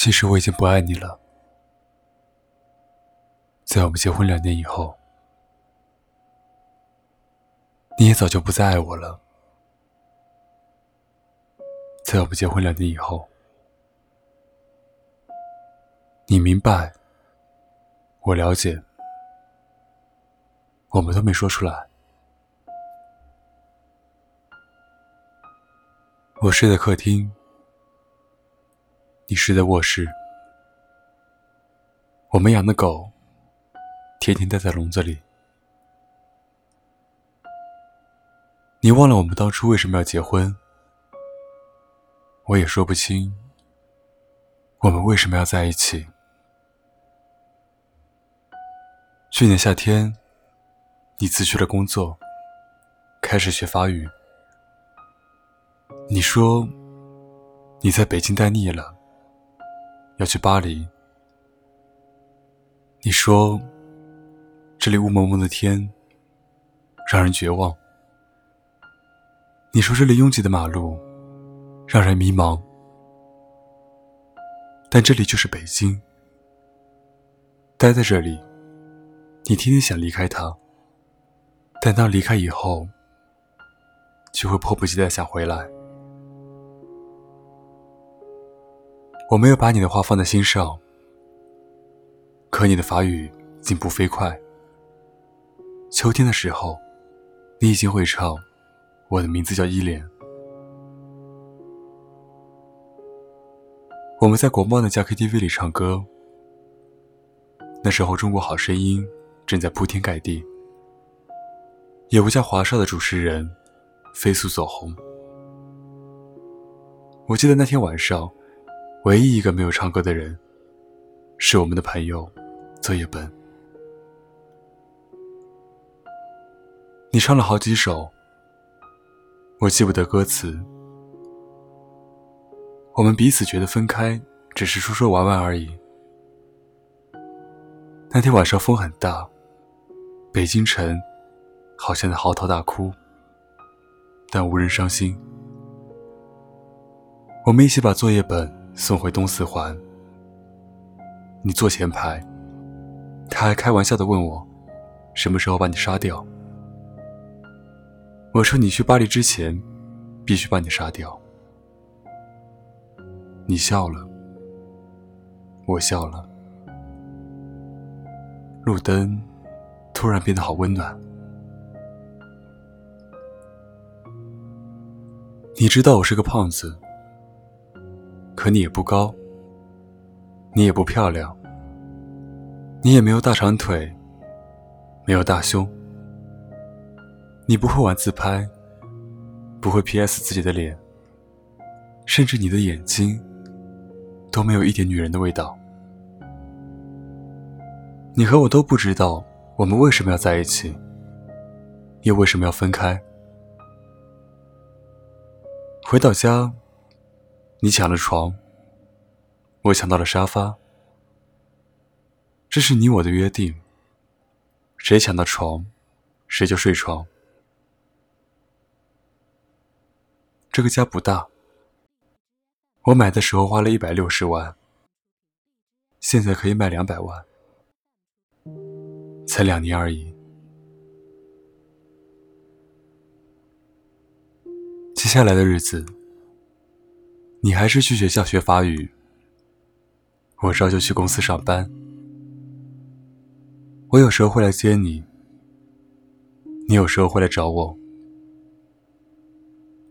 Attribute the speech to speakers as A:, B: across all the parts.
A: 其实我已经不爱你了。在我们结婚两年以后，你也早就不再爱我了。在我们结婚两年以后，你明白，我了解，我们都没说出来。我睡在客厅，你睡在卧室。我们养的狗，天天待在笼子里。你忘了我们当初为什么要结婚？我也说不清，我们为什么要在一起。去年夏天，你辞去了工作，开始学法语。你说你在北京待腻了，要去巴黎。你说这里雾蒙蒙的天让人绝望。你说这里拥挤的马路。让人迷茫，但这里就是北京。待在这里，你天天想离开它，但当离开以后，就会迫不及待想回来。我没有把你的话放在心上，可你的法语进步飞快。秋天的时候，你已经会唱《我的名字叫依莲》。我们在国贸那家 KTV 里唱歌，那时候《中国好声音》正在铺天盖地，也不叫华少的主持人飞速走红。我记得那天晚上，唯一一个没有唱歌的人，是我们的朋友作业本。你唱了好几首，我记不得歌词。我们彼此觉得分开只是说说玩玩而已。那天晚上风很大，北京城好像在嚎啕大哭，但无人伤心。我们一起把作业本送回东四环。你坐前排，他还开玩笑的问我，什么时候把你杀掉？我说你去巴黎之前，必须把你杀掉。你笑了，我笑了。路灯突然变得好温暖。你知道我是个胖子，可你也不高，你也不漂亮，你也没有大长腿，没有大胸，你不会玩自拍，不会 P.S 自己的脸，甚至你的眼睛。都没有一点女人的味道。你和我都不知道我们为什么要在一起，又为什么要分开。回到家，你抢了床，我抢到了沙发。这是你我的约定，谁抢到床，谁就睡床。这个家不大。我买的时候花了一百六十万，现在可以卖两百万，才两年而已。接下来的日子，你还是去学校学法语，我照旧去公司上班。我有时候会来接你，你有时候会来找我。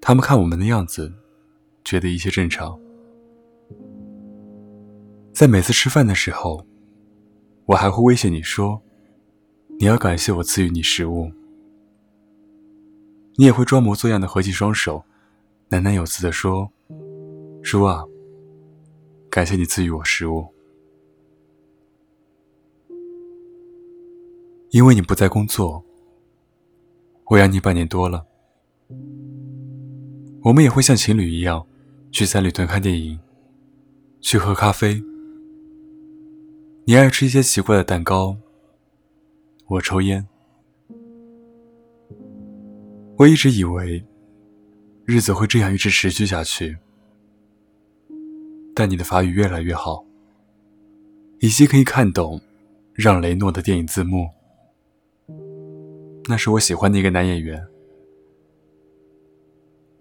A: 他们看我们的样子。觉得一切正常，在每次吃饭的时候，我还会威胁你说：“你要感谢我赐予你食物。”你也会装模作样的合起双手，喃喃有词的说：“叔啊，感谢你赐予我食物。”因为你不在工作，我养你半年多了，我们也会像情侣一样。去三里屯看电影，去喝咖啡。你爱吃一些奇怪的蛋糕，我抽烟。我一直以为日子会这样一直持续下去，但你的法语越来越好，以及可以看懂让雷诺的电影字幕。那是我喜欢的一个男演员。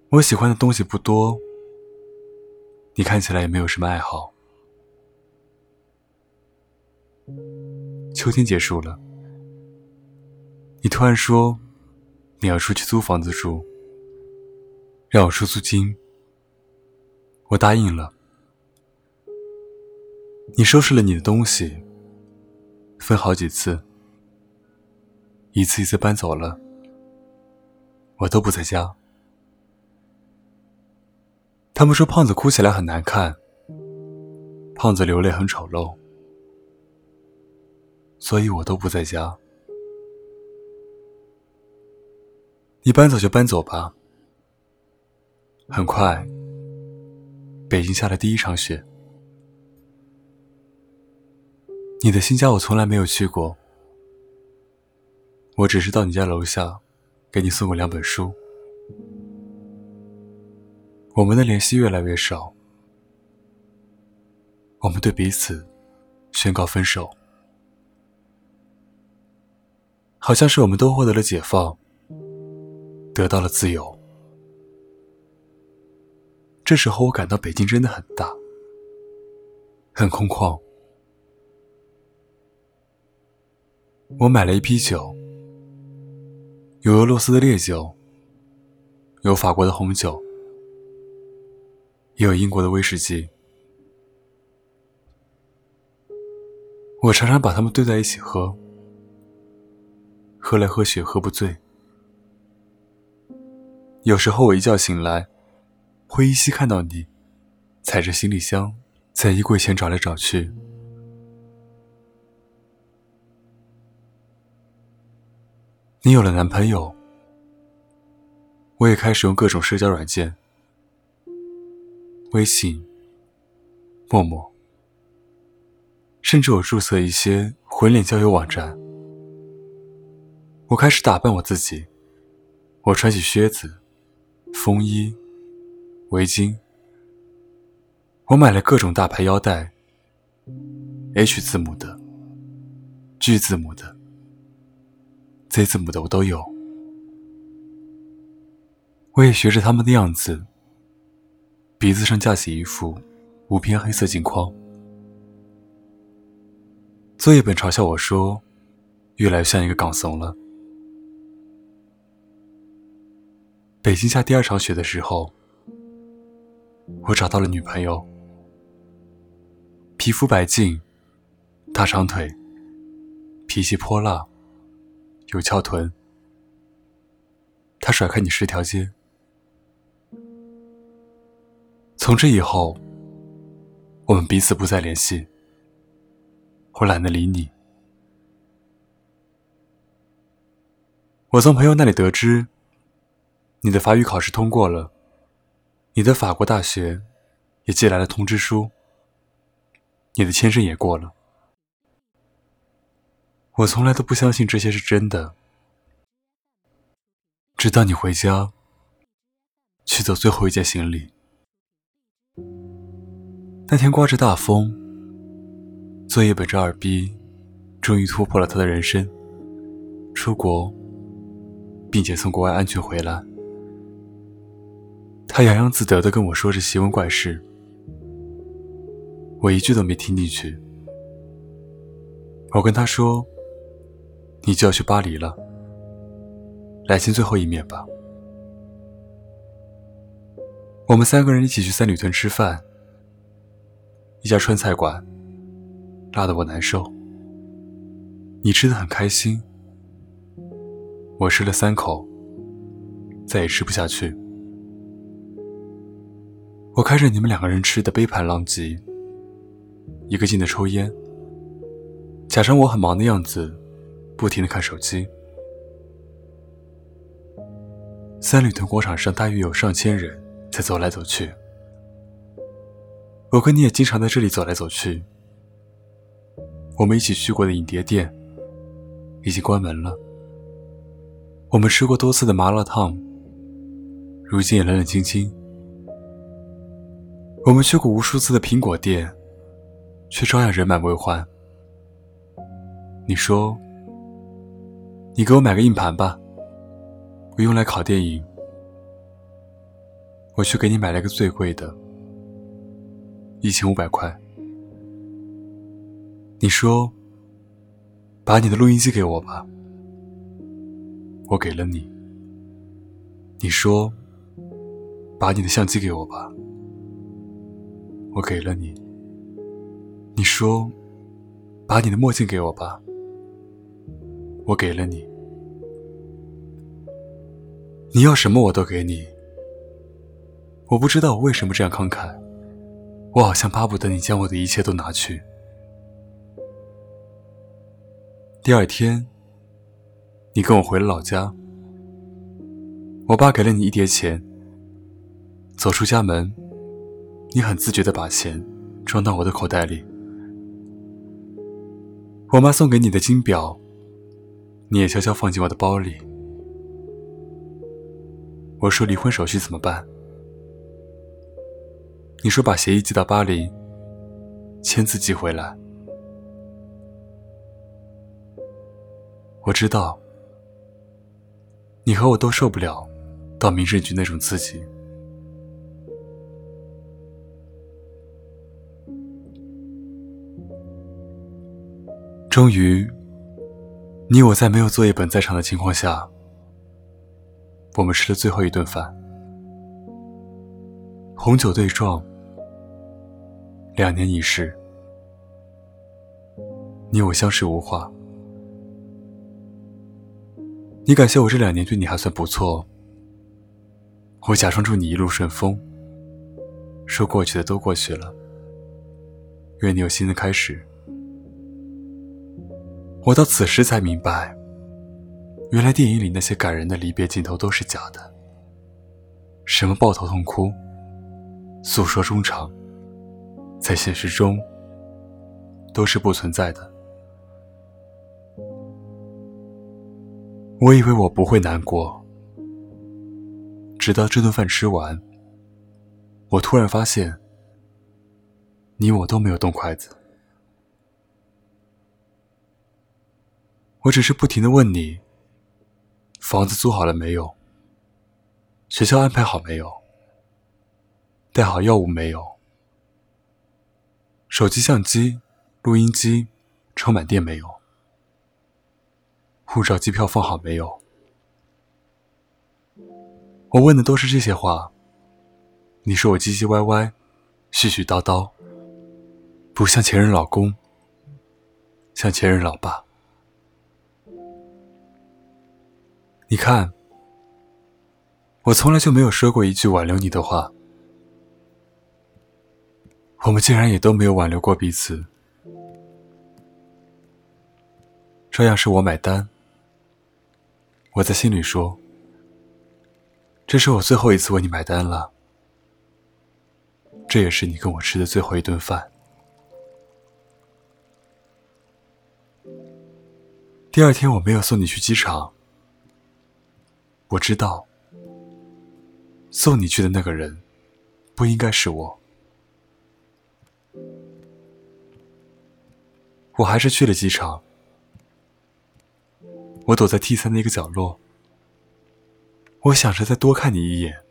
A: 我喜欢的东西不多，你看起来也没有什么爱好。秋天结束了，你突然说你要出去租房子住，让我出租金，我答应了。你收拾了你的东西，分好几次，一次一次搬走了，我都不在家。他们说胖子哭起来很难看，胖子流泪很丑陋，所以我都不在家。你搬走就搬走吧。很快，北京下了第一场雪。你的新家我从来没有去过，我只是到你家楼下，给你送过两本书。我们的联系越来越少，我们对彼此宣告分手，好像是我们都获得了解放，得到了自由。这时候我感到北京真的很大，很空旷。我买了一批酒，有俄罗斯的烈酒，有法国的红酒。也有英国的威士忌，我常常把它们兑在一起喝，喝来喝去喝不醉。有时候我一觉醒来，会依稀看到你，踩着行李箱在衣柜前找来找去。你有了男朋友，我也开始用各种社交软件。微信、陌陌，甚至我注册一些混脸交友网站。我开始打扮我自己，我穿起靴子、风衣、围巾。我买了各种大牌腰带，H 字母的、G 字母的、Z 字母的我都有。我也学着他们的样子。鼻子上架起一副无边黑色镜框。作业本嘲笑我说：“越来越像一个港怂了。”北京下第二场雪的时候，我找到了女朋友，皮肤白净，大长腿，脾气泼辣，有翘臀。他甩开你十条街。从这以后，我们彼此不再联系。我懒得理你。我从朋友那里得知，你的法语考试通过了，你的法国大学也寄来了通知书，你的签证也过了。我从来都不相信这些是真的，直到你回家取走最后一件行李。那天刮着大风，作业本着二逼，终于突破了他的人生，出国，并且从国外安全回来。他洋洋自得地跟我说着奇闻怪事，我一句都没听进去。我跟他说：“你就要去巴黎了，来见最后一面吧。”我们三个人一起去三里屯吃饭。一家川菜馆，辣得我难受。你吃的很开心，我吃了三口，再也吃不下去。我看着你们两个人吃的杯盘狼藉，一个劲的抽烟，假装我很忙的样子，不停的看手机。三里屯广场上大约有上千人在走来走去。我跟你也经常在这里走来走去。我们一起去过的影碟店已经关门了。我们吃过多次的麻辣烫，如今也冷冷清清。我们去过无数次的苹果店，却照样人满为患。你说：“你给我买个硬盘吧，我用来拷电影。”我去给你买了个最贵的，一千五百块。你说：“把你的录音机给我吧。”我给了你。你说：“把你的相机给我吧。”我给了你。你说：“把你的墨镜给我吧。”我给了你。你要什么我都给你。我不知道我为什么这样慷慨，我好像巴不得你将我的一切都拿去。第二天，你跟我回了老家，我爸给了你一叠钱。走出家门。你很自觉地把钱装到我的口袋里。我妈送给你的金表，你也悄悄放进我的包里。我说离婚手续怎么办？你说把协议寄到巴黎，签字寄回来。我知道，你和我都受不了到民政局那种刺激。终于，你我在没有作业本在场的情况下，我们吃了最后一顿饭。红酒对撞，两年已逝，你我相视无话。你感谢我这两年对你还算不错，我假装祝你一路顺风，说过去的都过去了，愿你有新的开始。我到此时才明白，原来电影里那些感人的离别镜头都是假的。什么抱头痛哭、诉说衷肠，在现实中都是不存在的。我以为我不会难过，直到这顿饭吃完，我突然发现，你我都没有动筷子。我只是不停的问你：房子租好了没有？学校安排好没有？带好药物没有？手机、相机、录音机充满电没有？护照、机票放好没有？我问的都是这些话，你说我唧唧歪歪、絮絮叨叨，不像前任老公，像前任老爸。你看，我从来就没有说过一句挽留你的话，我们竟然也都没有挽留过彼此。这样是我买单。我在心里说，这是我最后一次为你买单了，这也是你跟我吃的最后一顿饭。第二天我没有送你去机场。我知道，送你去的那个人，不应该是我。我还是去了机场。我躲在 T 三的一个角落。我想着再多看你一眼。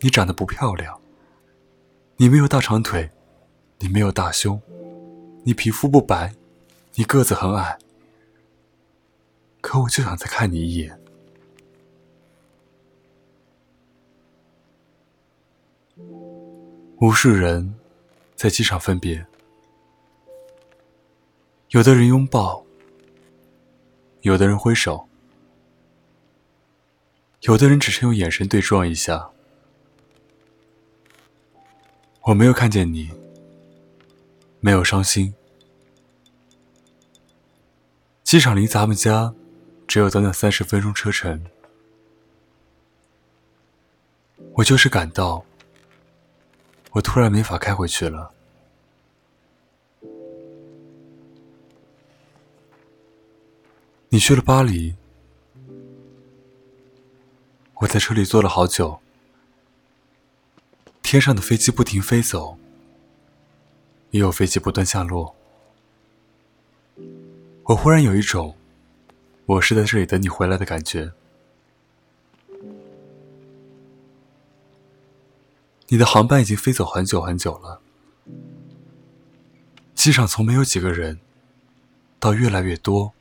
A: 你长得不漂亮，你没有大长腿，你没有大胸，你皮肤不白，你个子很矮。可我就想再看你一眼。无数人在机场分别，有的人拥抱，有的人挥手，有的人只是用眼神对撞一下。我没有看见你，没有伤心。机场离咱们家只有短短三十分钟车程，我就是感到。我突然没法开回去了。你去了巴黎，我在车里坐了好久，
B: 天上的飞机不停飞走，也有飞机不断下落。我忽然有一种，我是在这里等你回来的感觉。你的航班已经飞走很久很久了，机场从没有几个人，到越来越多，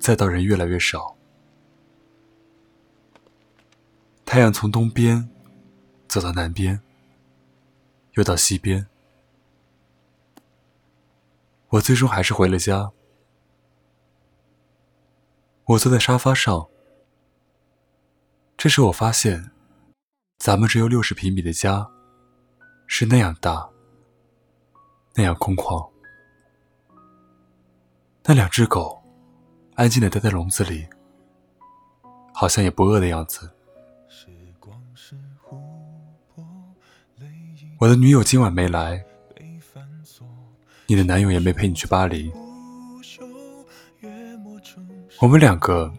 B: 再到人越来越少。太阳从东边走到南边，又到西边，我最终还是回了家。我坐在沙发上，这时我发现。咱们只有六十平米的家，是那样大，那样空旷。那两只狗安静的待在笼子里，好像也不饿的样子。我的女友今晚没来，你的男友也没陪你去巴黎。我们两个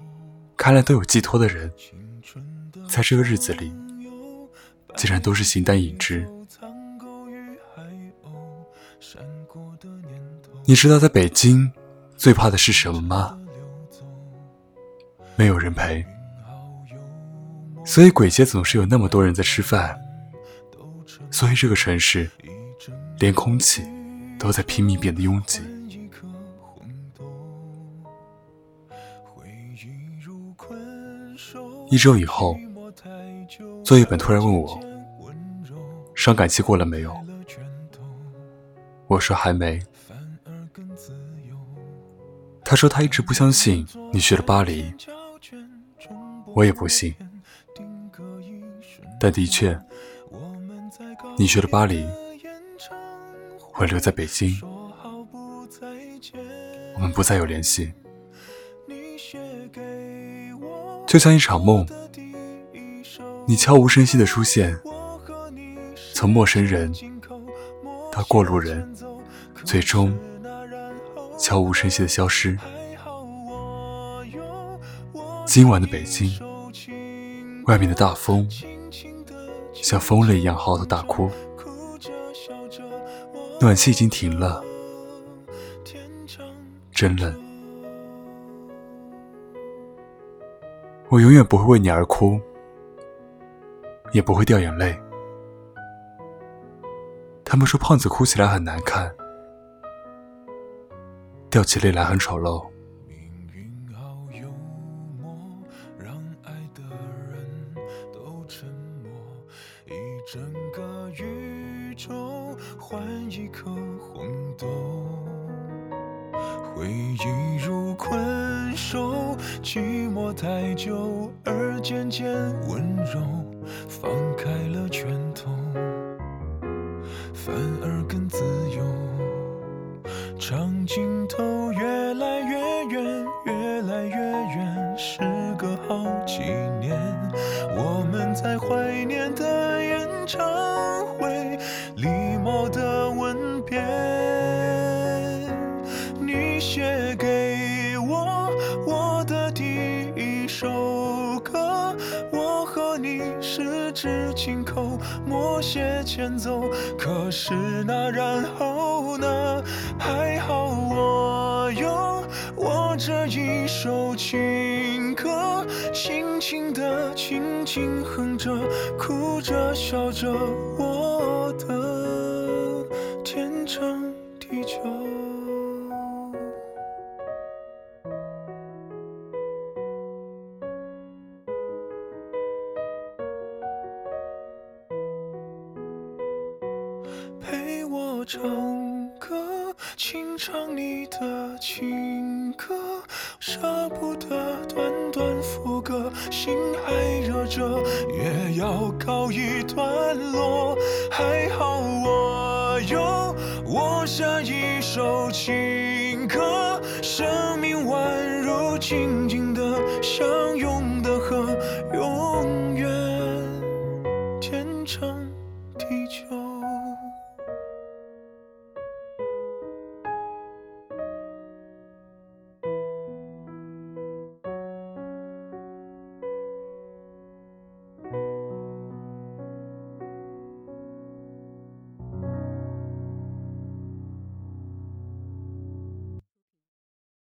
B: 看来都有寄托的人，在这个日子里。竟然都是形单影只。你知道在北京最怕的是什么吗？没有人陪。所以鬼街总是有那么多人在吃饭。所以这个城市，连空气都在拼命变得拥挤。一周以后。作业本突然问我：“伤感期过了没有？”我说：“还没。”他说：“他一直不相信你去了巴黎。”我也不信。但的确，你去了巴黎，我留在北京，我们不再有联系，就像一场梦。你悄无声息的出现，从陌生人到过路人，最终悄无声息的消失。今晚的北京，外面的大风像疯了一样嚎啕大哭，暖气已经停了，真冷。我永远不会为你而哭。也不会掉眼泪。他们说胖子哭起来很难看，掉起泪来很丑陋。
A: 命
B: 运好幽默，让爱的人都沉默，一整个宇宙换一颗红豆，回忆如困兽，寂寞太久而渐渐温柔。这一首情歌，轻轻的，轻轻哼着，哭着笑着，我段落。还好我有我下一首情歌，生命宛如静静的相拥